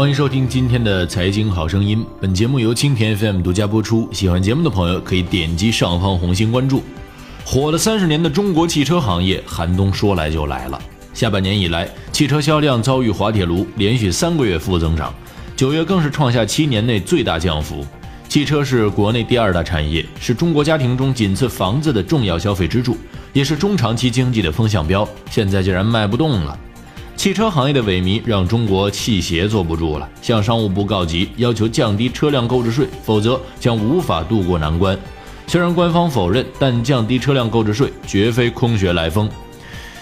欢迎收听今天的财经好声音。本节目由青田 FM 独家播出。喜欢节目的朋友可以点击上方红心关注。火了三十年的中国汽车行业，寒冬说来就来了。下半年以来，汽车销量遭遇滑铁卢，连续三个月负增长，九月更是创下七年内最大降幅。汽车是国内第二大产业，是中国家庭中仅次房子的重要消费支柱，也是中长期经济的风向标。现在竟然卖不动了。汽车行业的萎靡让中国汽协坐不住了，向商务部告急，要求降低车辆购置税，否则将无法渡过难关。虽然官方否认，但降低车辆购置税绝非空穴来风。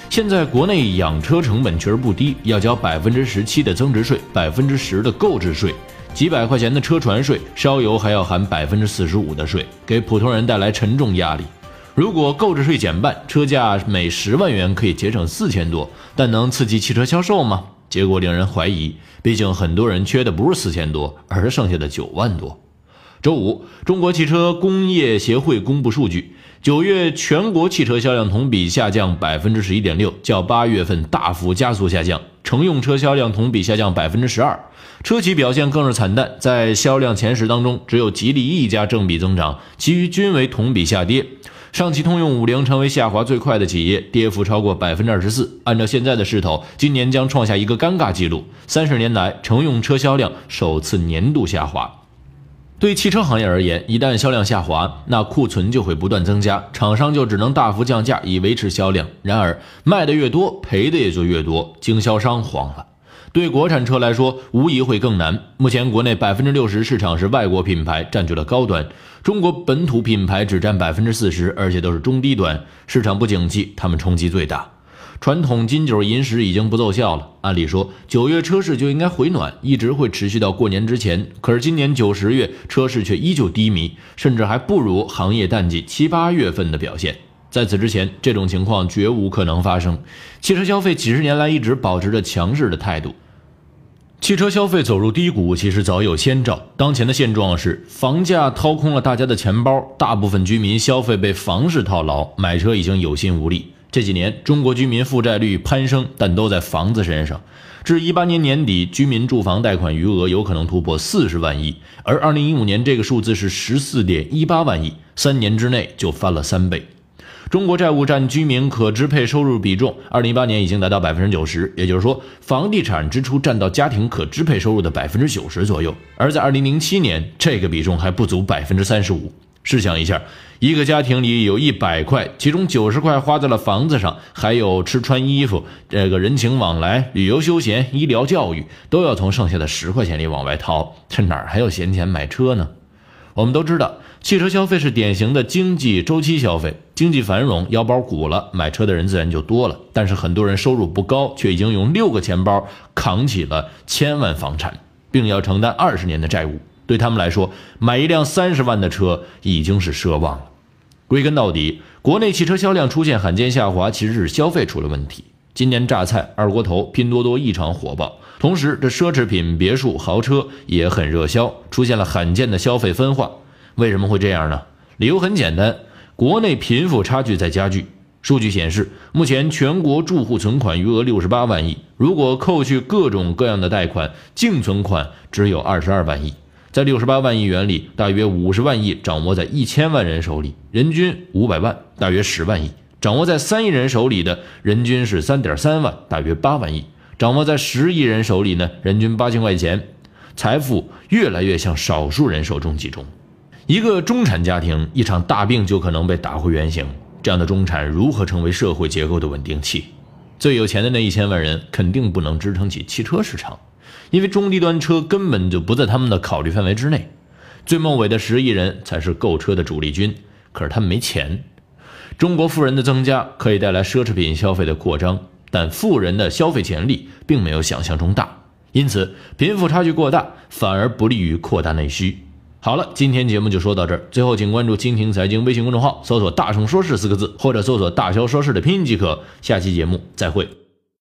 现在国内养车成本确实不低，要交百分之十七的增值税，百分之十的购置税，几百块钱的车船税，烧油还要含百分之四十五的税，给普通人带来沉重压力。如果购置税减半，车价每十万元可以节省四千多，但能刺激汽车销售吗？结果令人怀疑。毕竟很多人缺的不是四千多，而是剩下的九万多。周五，中国汽车工业协会公布数据，九月全国汽车销量同比下降百分之十一点六，较八月份大幅加速下降。乘用车销量同比下降百分之十二，车企表现更是惨淡，在销量前十当中，只有吉利一家正比增长，其余均为同比下跌。上汽通用五菱成为下滑最快的企业，跌幅超过百分之二十四。按照现在的势头，今年将创下一个尴尬纪录：三十年来乘用车销量首次年度下滑。对汽车行业而言，一旦销量下滑，那库存就会不断增加，厂商就只能大幅降价以维持销量。然而，卖的越多，赔的也就越多，经销商慌了。对国产车来说，无疑会更难。目前国内百分之六十市场是外国品牌占据了高端，中国本土品牌只占百分之四十，而且都是中低端。市场不景气，他们冲击最大。传统金九银十已经不奏效了。按理说，九月车市就应该回暖，一直会持续到过年之前。可是今年九十月车市却依旧低迷，甚至还不如行业淡季七八月份的表现。在此之前，这种情况绝无可能发生。汽车消费几十年来一直保持着强势的态度。汽车消费走入低谷，其实早有先兆。当前的现状是，房价掏空了大家的钱包，大部分居民消费被房市套牢，买车已经有心无力。这几年，中国居民负债率攀升，但都在房子身上。至一八年年底，居民住房贷款余额有可能突破四十万亿，而二零一五年这个数字是十四点一八万亿，三年之内就翻了三倍。中国债务占居民可支配收入比重，二零一八年已经达到百分之九十，也就是说，房地产支出占到家庭可支配收入的百分之九十左右。而在二零零七年，这个比重还不足百分之三十五。试想一下，一个家庭里有一百块，其中九十块花在了房子上，还有吃穿衣服、这个人情往来、旅游休闲、医疗教育，都要从剩下的十块钱里往外掏，这哪还有闲钱买车呢？我们都知道，汽车消费是典型的经济周期消费。经济繁荣，腰包鼓了，买车的人自然就多了。但是很多人收入不高，却已经用六个钱包扛起了千万房产，并要承担二十年的债务。对他们来说，买一辆三十万的车已经是奢望了。归根到底，国内汽车销量出现罕见下滑，其实是消费出了问题。今年榨菜、二锅头、拼多多异常火爆，同时这奢侈品、别墅、豪车也很热销，出现了罕见的消费分化。为什么会这样呢？理由很简单。国内贫富差距在加剧。数据显示，目前全国住户存款余额六十八万亿，如果扣去各种各样的贷款，净存款只有二十二万亿。在六十八万亿元里，大约五十万亿掌握在一千万人手里，人均五百万，大约十万亿；掌握在三亿人手里的人均是三点三万，大约八万亿；掌握在十亿人手里呢，人均八千块钱。财富越来越向少数人手中集中。一个中产家庭，一场大病就可能被打回原形。这样的中产如何成为社会结构的稳定器？最有钱的那一千万人肯定不能支撑起汽车市场，因为中低端车根本就不在他们的考虑范围之内。最末尾的十亿人才是购车的主力军，可是他们没钱。中国富人的增加可以带来奢侈品消费的扩张，但富人的消费潜力并没有想象中大，因此贫富差距过大反而不利于扩大内需。好了，今天节目就说到这儿。最后，请关注“蜻蜓财经”微信公众号，搜索“大圣说事”四个字，或者搜索“大肖说事”的拼音即可。下期节目再会。